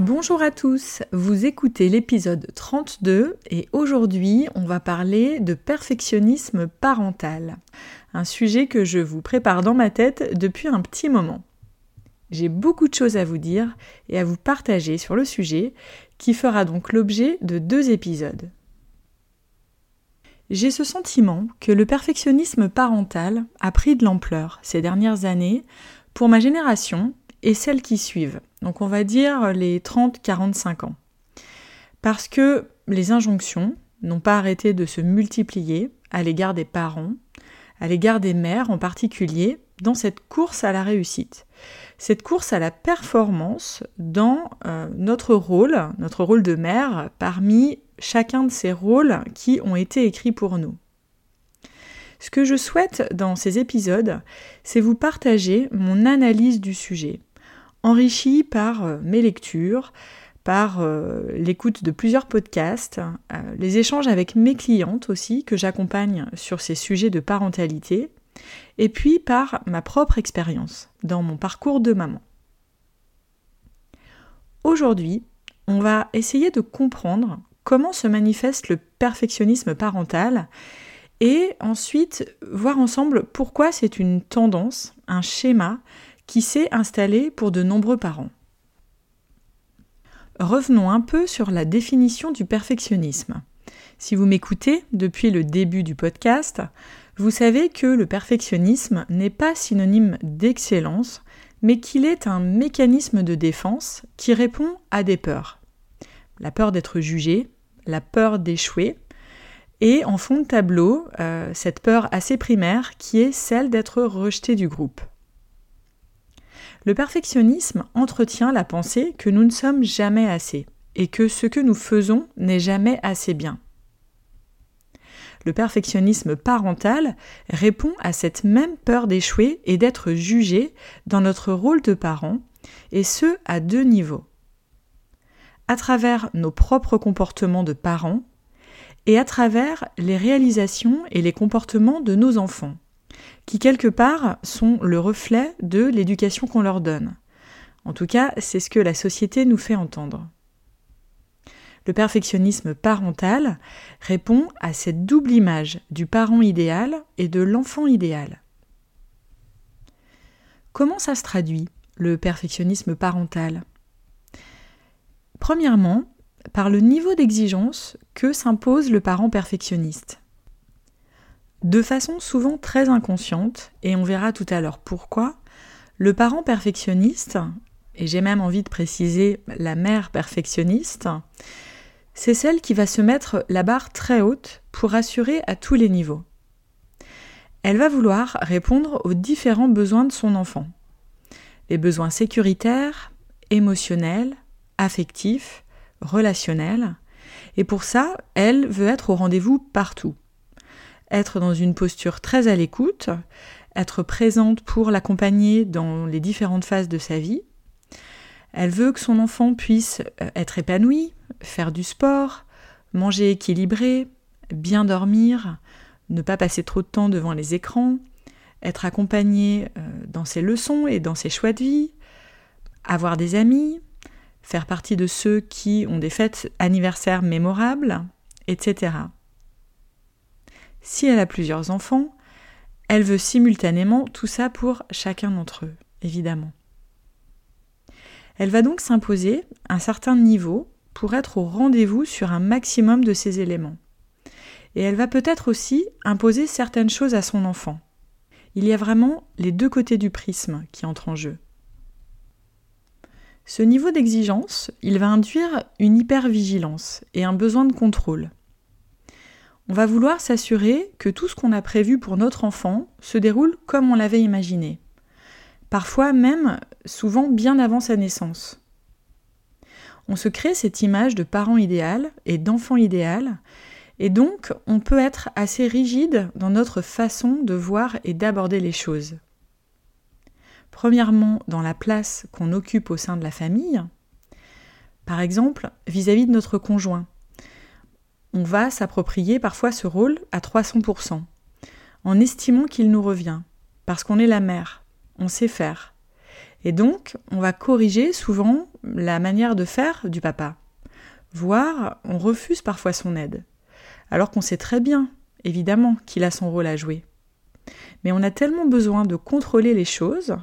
Bonjour à tous, vous écoutez l'épisode 32 et aujourd'hui on va parler de perfectionnisme parental, un sujet que je vous prépare dans ma tête depuis un petit moment. J'ai beaucoup de choses à vous dire et à vous partager sur le sujet qui fera donc l'objet de deux épisodes. J'ai ce sentiment que le perfectionnisme parental a pris de l'ampleur ces dernières années pour ma génération et celles qui suivent. Donc on va dire les 30-45 ans. Parce que les injonctions n'ont pas arrêté de se multiplier à l'égard des parents, à l'égard des mères en particulier, dans cette course à la réussite. Cette course à la performance dans euh, notre rôle, notre rôle de mère, parmi chacun de ces rôles qui ont été écrits pour nous. Ce que je souhaite dans ces épisodes, c'est vous partager mon analyse du sujet, enrichi par euh, mes lectures, par euh, l'écoute de plusieurs podcasts, euh, les échanges avec mes clientes aussi, que j'accompagne sur ces sujets de parentalité, et puis par ma propre expérience dans mon parcours de maman. Aujourd'hui, on va essayer de comprendre comment se manifeste le perfectionnisme parental et ensuite voir ensemble pourquoi c'est une tendance, un schéma qui s'est installé pour de nombreux parents. Revenons un peu sur la définition du perfectionnisme. Si vous m'écoutez depuis le début du podcast, vous savez que le perfectionnisme n'est pas synonyme d'excellence, mais qu'il est un mécanisme de défense qui répond à des peurs. La peur d'être jugé, la peur d'échouer, et en fond de tableau, euh, cette peur assez primaire qui est celle d'être rejeté du groupe. Le perfectionnisme entretient la pensée que nous ne sommes jamais assez et que ce que nous faisons n'est jamais assez bien. Le perfectionnisme parental répond à cette même peur d'échouer et d'être jugé dans notre rôle de parent, et ce à deux niveaux. À travers nos propres comportements de parents et à travers les réalisations et les comportements de nos enfants qui quelque part sont le reflet de l'éducation qu'on leur donne. En tout cas, c'est ce que la société nous fait entendre. Le perfectionnisme parental répond à cette double image du parent idéal et de l'enfant idéal. Comment ça se traduit, le perfectionnisme parental? Premièrement, par le niveau d'exigence que s'impose le parent perfectionniste. De façon souvent très inconsciente, et on verra tout à l'heure pourquoi, le parent perfectionniste, et j'ai même envie de préciser la mère perfectionniste, c'est celle qui va se mettre la barre très haute pour assurer à tous les niveaux. Elle va vouloir répondre aux différents besoins de son enfant. Les besoins sécuritaires, émotionnels, affectifs, relationnels. Et pour ça, elle veut être au rendez-vous partout être dans une posture très à l'écoute, être présente pour l'accompagner dans les différentes phases de sa vie. Elle veut que son enfant puisse euh, être épanoui, faire du sport, manger équilibré, bien dormir, ne pas passer trop de temps devant les écrans, être accompagné euh, dans ses leçons et dans ses choix de vie, avoir des amis, faire partie de ceux qui ont des fêtes anniversaires mémorables, etc. Si elle a plusieurs enfants, elle veut simultanément tout ça pour chacun d'entre eux, évidemment. Elle va donc s'imposer un certain niveau pour être au rendez-vous sur un maximum de ces éléments. Et elle va peut-être aussi imposer certaines choses à son enfant. Il y a vraiment les deux côtés du prisme qui entrent en jeu. Ce niveau d'exigence, il va induire une hypervigilance et un besoin de contrôle. On va vouloir s'assurer que tout ce qu'on a prévu pour notre enfant se déroule comme on l'avait imaginé. Parfois même, souvent bien avant sa naissance. On se crée cette image de parent idéal et d'enfant idéal, et donc on peut être assez rigide dans notre façon de voir et d'aborder les choses. Premièrement, dans la place qu'on occupe au sein de la famille. Par exemple, vis-à-vis de notre conjoint. On va s'approprier parfois ce rôle à 300%, en estimant qu'il nous revient, parce qu'on est la mère, on sait faire. Et donc, on va corriger souvent la manière de faire du papa. Voire, on refuse parfois son aide. Alors qu'on sait très bien, évidemment, qu'il a son rôle à jouer. Mais on a tellement besoin de contrôler les choses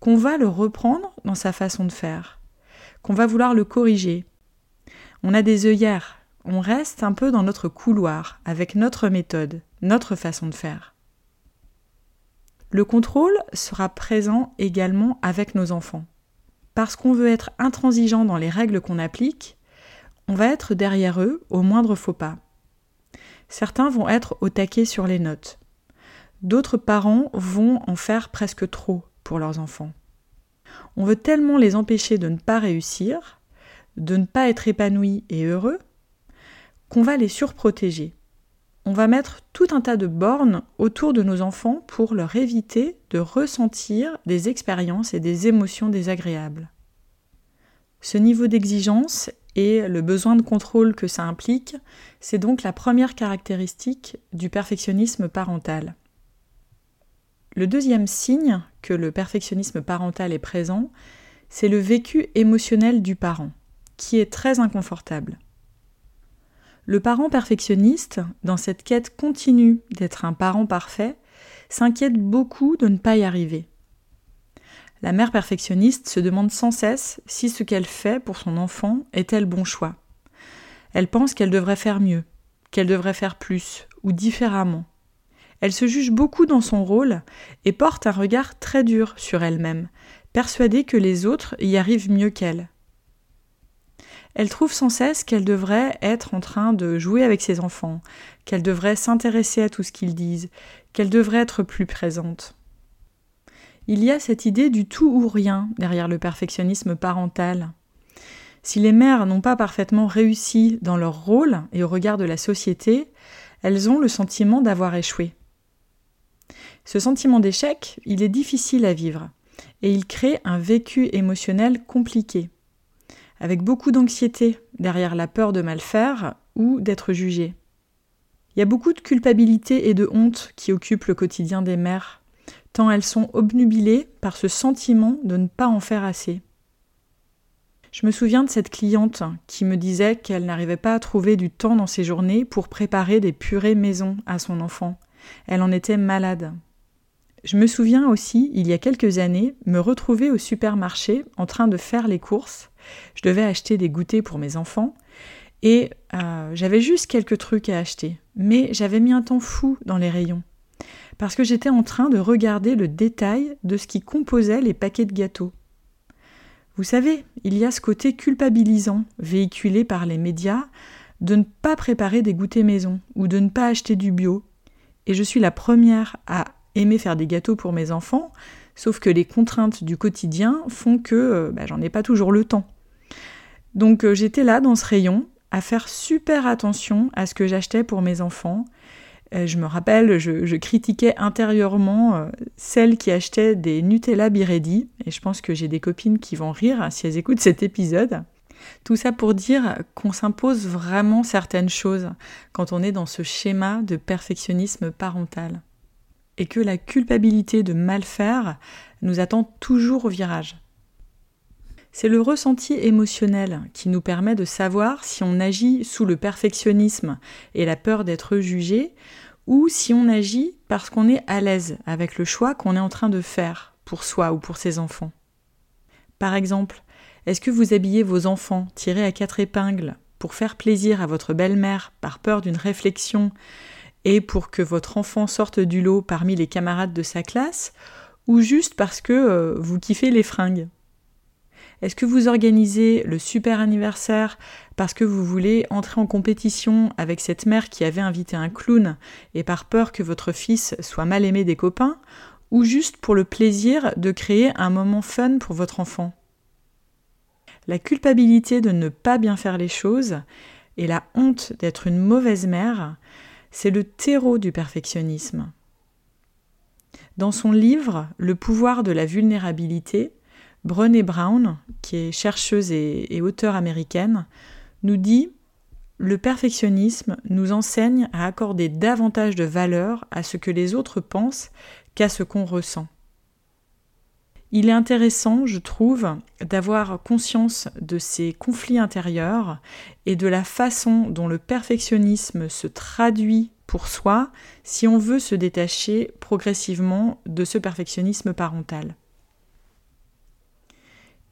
qu'on va le reprendre dans sa façon de faire, qu'on va vouloir le corriger. On a des œillères, on reste un peu dans notre couloir, avec notre méthode, notre façon de faire. Le contrôle sera présent également avec nos enfants. Parce qu'on veut être intransigeant dans les règles qu'on applique, on va être derrière eux au moindre faux pas. Certains vont être au taquet sur les notes. D'autres parents vont en faire presque trop pour leurs enfants. On veut tellement les empêcher de ne pas réussir, de ne pas être épanouis et heureux, qu'on va les surprotéger. On va mettre tout un tas de bornes autour de nos enfants pour leur éviter de ressentir des expériences et des émotions désagréables. Ce niveau d'exigence et le besoin de contrôle que ça implique, c'est donc la première caractéristique du perfectionnisme parental. Le deuxième signe que le perfectionnisme parental est présent, c'est le vécu émotionnel du parent, qui est très inconfortable. Le parent perfectionniste, dans cette quête continue d'être un parent parfait, s'inquiète beaucoup de ne pas y arriver. La mère perfectionniste se demande sans cesse si ce qu'elle fait pour son enfant est le bon choix. Elle pense qu'elle devrait faire mieux, qu'elle devrait faire plus ou différemment. Elle se juge beaucoup dans son rôle et porte un regard très dur sur elle-même, persuadée que les autres y arrivent mieux qu'elle. Elle trouve sans cesse qu'elle devrait être en train de jouer avec ses enfants, qu'elle devrait s'intéresser à tout ce qu'ils disent, qu'elle devrait être plus présente. Il y a cette idée du tout ou rien derrière le perfectionnisme parental. Si les mères n'ont pas parfaitement réussi dans leur rôle et au regard de la société, elles ont le sentiment d'avoir échoué. Ce sentiment d'échec, il est difficile à vivre et il crée un vécu émotionnel compliqué, avec beaucoup d'anxiété derrière la peur de mal faire ou d'être jugé. Il y a beaucoup de culpabilité et de honte qui occupent le quotidien des mères, tant elles sont obnubilées par ce sentiment de ne pas en faire assez. Je me souviens de cette cliente qui me disait qu'elle n'arrivait pas à trouver du temps dans ses journées pour préparer des purées maison à son enfant. Elle en était malade. Je me souviens aussi, il y a quelques années, me retrouver au supermarché en train de faire les courses. Je devais acheter des goûters pour mes enfants et euh, j'avais juste quelques trucs à acheter. Mais j'avais mis un temps fou dans les rayons parce que j'étais en train de regarder le détail de ce qui composait les paquets de gâteaux. Vous savez, il y a ce côté culpabilisant véhiculé par les médias de ne pas préparer des goûters maison ou de ne pas acheter du bio. Et je suis la première à aimer faire des gâteaux pour mes enfants, sauf que les contraintes du quotidien font que euh, bah, j'en ai pas toujours le temps. Donc euh, j'étais là dans ce rayon à faire super attention à ce que j'achetais pour mes enfants. Euh, je me rappelle, je, critiquais intérieurement celles qui achetaient des Nutella Biredi, et je pense que j'ai des copines qui vont rire si elles écoutent cet épisode. Tout ça pour dire qu'on s'impose vraiment certaines choses quand on est dans ce schéma de perfectionnisme parental et que la culpabilité de mal faire nous attend toujours au virage. C'est le ressenti émotionnel qui nous permet de savoir si on agit sous le perfectionnisme et la peur d'être jugé, ou si on agit parce qu'on est à l'aise avec le choix qu'on est en train de faire pour soi ou pour ses enfants. Par exemple, Est-ce que vous habillez vos enfants tirés à quatre épingles pour faire plaisir à votre belle-mère par peur d'une réflexion et pour que votre enfant sorte du lot parmi les camarades de sa classe, ou juste parce que euh, vous kiffez les fringues? Est-ce que vous organisez le super anniversaire parce que vous voulez entrer en compétition avec cette mère qui avait invité un clown et par peur que votre fils soit mal aimé des copains, ou juste pour le plaisir de créer un moment fun pour votre enfant? La culpabilité de ne pas bien faire les choses et la honte d'être une mauvaise mère c'est le terreau du perfectionnisme. Dans son livre Le pouvoir de la vulnérabilité, Brené Brown, qui est chercheuse et, et auteure américaine, nous dit Le perfectionnisme nous enseigne à accorder davantage de valeur à ce que les autres pensent qu'à ce qu'on ressent. Il est intéressant, je trouve, d'avoir conscience de ces conflits intérieurs et de la façon dont le perfectionnisme se traduit pour soi si on veut se détacher progressivement de ce perfectionnisme parental.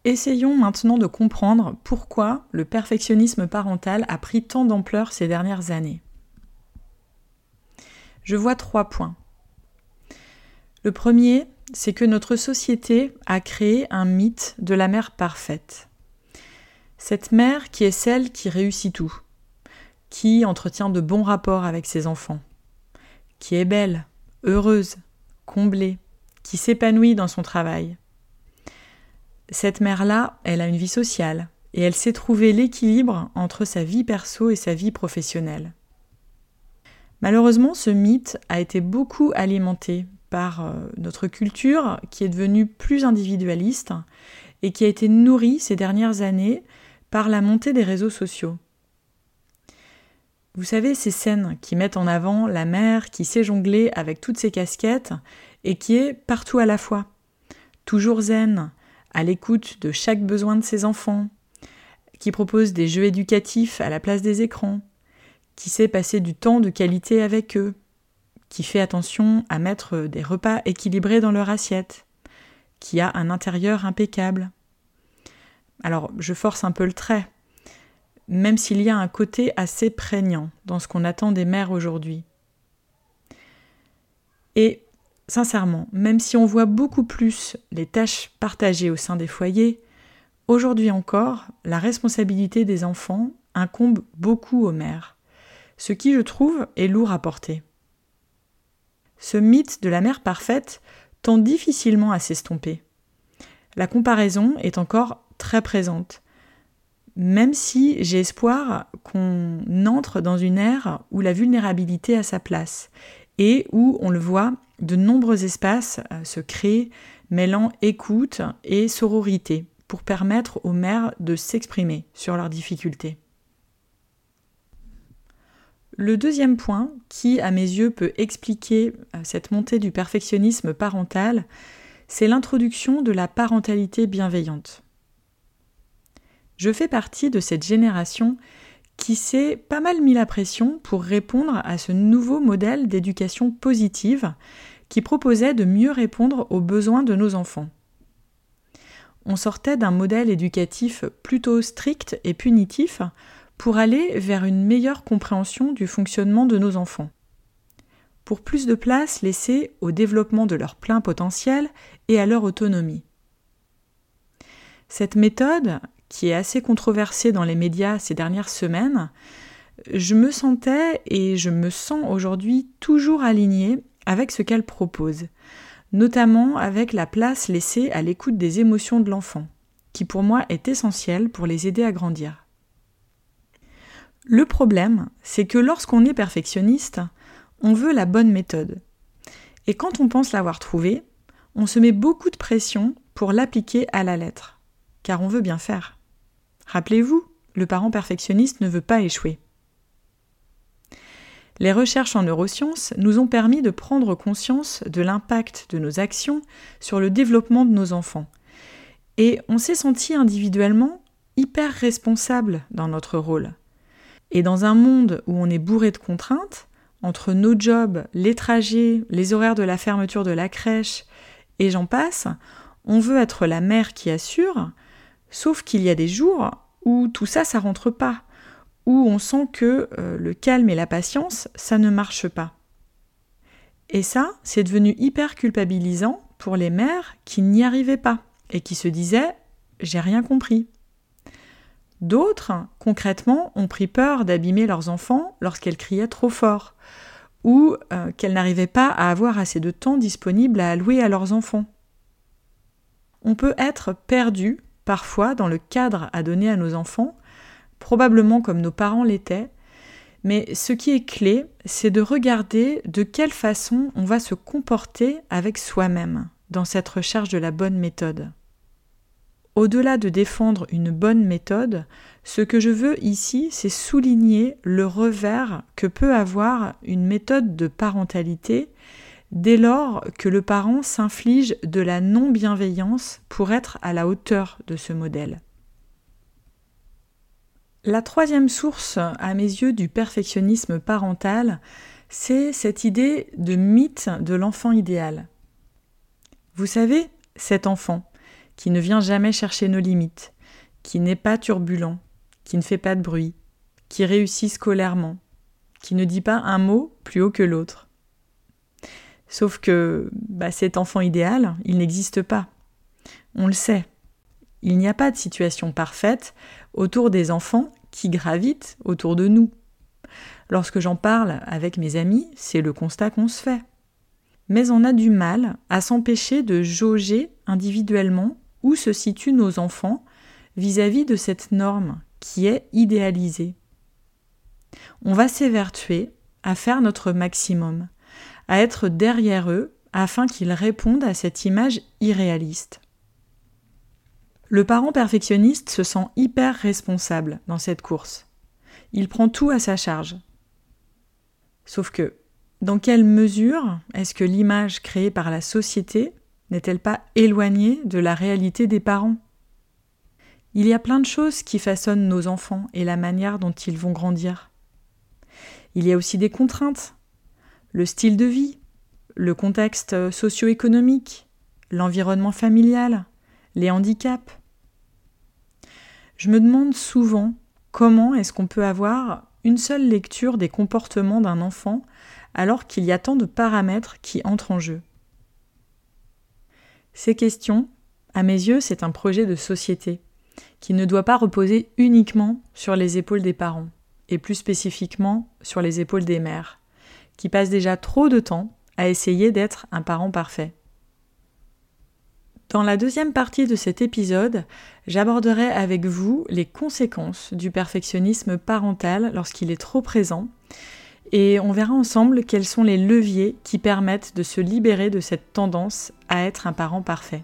Essayons maintenant de comprendre pourquoi le perfectionnisme parental a pris tant d'ampleur ces dernières années. Je vois trois points. Le premier, c'est que notre société a créé un mythe de la mère parfaite. Cette mère qui est celle qui réussit tout, qui entretient de bons rapports avec ses enfants, qui est belle, heureuse, comblée, qui s'épanouit dans son travail. Cette mère-là, elle a une vie sociale et elle sait trouver l'équilibre entre sa vie perso et sa vie professionnelle. Malheureusement, ce mythe a été beaucoup alimenté par euh, notre culture qui est devenue plus individualiste et qui a été nourrie ces dernières années par la montée des réseaux sociaux. Vous savez, ces scènes qui mettent en avant la mère qui sait jongler avec toutes ses casquettes et qui est partout à la fois, toujours zen, à l'écoute de chaque besoin de ses enfants, qui propose des jeux éducatifs à la place des écrans, qui sait passer du temps de qualité avec eux, qui fait attention à mettre des repas équilibrés dans leur assiette, qui a un intérieur impeccable. Alors, je force un peu le trait, même s'il y a un côté assez prégnant dans ce qu'on attend des mères aujourd'hui. Et sincèrement, même si on voit beaucoup plus les tâches partagées au sein des foyers, aujourd'hui encore, la responsabilité des enfants incombe beaucoup aux mères, ce qui, je trouve, est lourd à porter. Ce mythe de la mère parfaite tend difficilement à s'estomper. La comparaison est encore très présente, même si j'ai espoir qu'on entre dans une ère où la vulnérabilité a sa place et où, on le voit, de nombreux espaces euh, se créent mêlant écoute et sororité pour permettre aux mères de s'exprimer sur leurs difficultés. Le deuxième point, qui à mes yeux peut expliquer euh, cette montée du perfectionnisme parental, c'est l'introduction de la parentalité bienveillante. Je fais partie de cette génération qui s'est pas mal mis la pression pour répondre à ce nouveau modèle d'éducation positive qui proposait de mieux répondre aux besoins de nos enfants. On sortait d'un modèle éducatif plutôt strict et punitif pour aller vers une meilleure compréhension du fonctionnement de nos enfants. Pour plus de place laissée au développement de leur plein potentiel et à leur autonomie. Cette méthode, qui est assez controversée dans les médias ces dernières semaines, je me sentais et je me sens aujourd'hui toujours alignée avec ce qu'elle propose, notamment avec la place laissée à l'écoute des émotions de l'enfant, qui pour moi est essentielle pour les aider à grandir. Le problème, c'est que lorsqu'on est perfectionniste, on veut la bonne méthode. Et quand on pense l'avoir trouvée, on se met beaucoup de pression pour l'appliquer à la lettre, car on veut bien faire. Rappelez-vous, le parent perfectionniste ne veut pas échouer. Les recherches en neurosciences nous ont permis de prendre conscience de l'impact de nos actions sur le développement de nos enfants. Et on s'est senti individuellement hyper responsable dans notre rôle. Et dans un monde où on est bourré de contraintes, entre nos jobs, les trajets, les horaires de la fermeture de la crèche, et j'en passe, on veut être la mère qui assure, Sauf qu'il y a des jours où tout ça, ça rentre pas, où on sent que euh, le calme et la patience, ça ne marche pas. Et ça, c'est devenu hyper culpabilisant pour les mères qui n'y arrivaient pas et qui se disaient j'ai rien compris. D'autres, concrètement, ont pris peur d'abîmer leurs enfants lorsqu'elles criaient trop fort ou euh, qu'elles n'arrivaient pas à avoir assez de temps disponible à allouer à leurs enfants. On peut être perdu parfois dans le cadre à donner à nos enfants, probablement comme nos parents l'étaient, mais ce qui est clé, c'est de regarder de quelle façon on va se comporter avec soi-même dans cette recherche de la bonne méthode. Au-delà de défendre une bonne méthode, ce que je veux ici, c'est souligner le revers que peut avoir une méthode de parentalité dès lors que le parent s'inflige de la non-bienveillance pour être à la hauteur de ce modèle. La troisième source, à mes yeux, du perfectionnisme parental, c'est cette idée de mythe de l'enfant idéal. Vous savez, cet enfant qui ne vient jamais chercher nos limites, qui n'est pas turbulent, qui ne fait pas de bruit, qui réussit scolairement, qui ne dit pas un mot plus haut que l'autre. Sauf que bah, cet enfant idéal, il n'existe pas. On le sait. Il n'y a pas de situation parfaite autour des enfants qui gravitent autour de nous. Lorsque j'en parle avec mes amis, c'est le constat qu'on se fait. Mais on a du mal à s'empêcher de jauger individuellement où se situent nos enfants vis-à-vis de cette norme qui est idéalisée. On va s'évertuer à faire notre maximum, à être derrière eux afin qu'ils répondent à cette image irréaliste. Le parent perfectionniste se sent hyper responsable dans cette course. Il prend tout à sa charge. Sauf que, dans quelle mesure est-ce que l'image créée par la société n'est-elle pas éloignée de la réalité des parents? Il y a plein de choses qui façonnent nos enfants et la manière dont ils vont grandir. Il y a aussi des contraintes, le style de vie, le contexte socio-économique, l'environnement familial, les handicaps. Je me demande souvent comment est-ce qu'on peut avoir une seule lecture des comportements d'un enfant alors qu'il y a tant de paramètres qui entrent en jeu. Ces questions, à mes yeux, c'est un projet de société qui ne doit pas reposer uniquement sur les épaules des parents, et plus spécifiquement sur les épaules des mères, qui passent déjà trop de temps à essayer d'être un parent parfait. Dans la deuxième partie de cet épisode, j'aborderai avec vous les conséquences du perfectionnisme parental lorsqu'il est trop présent et on verra ensemble quels sont les leviers qui permettent de se libérer de cette tendance à être un parent parfait.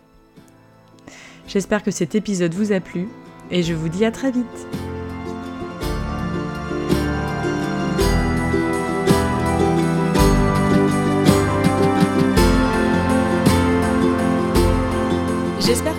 J'espère que cet épisode vous a plu et je vous dis à très vite.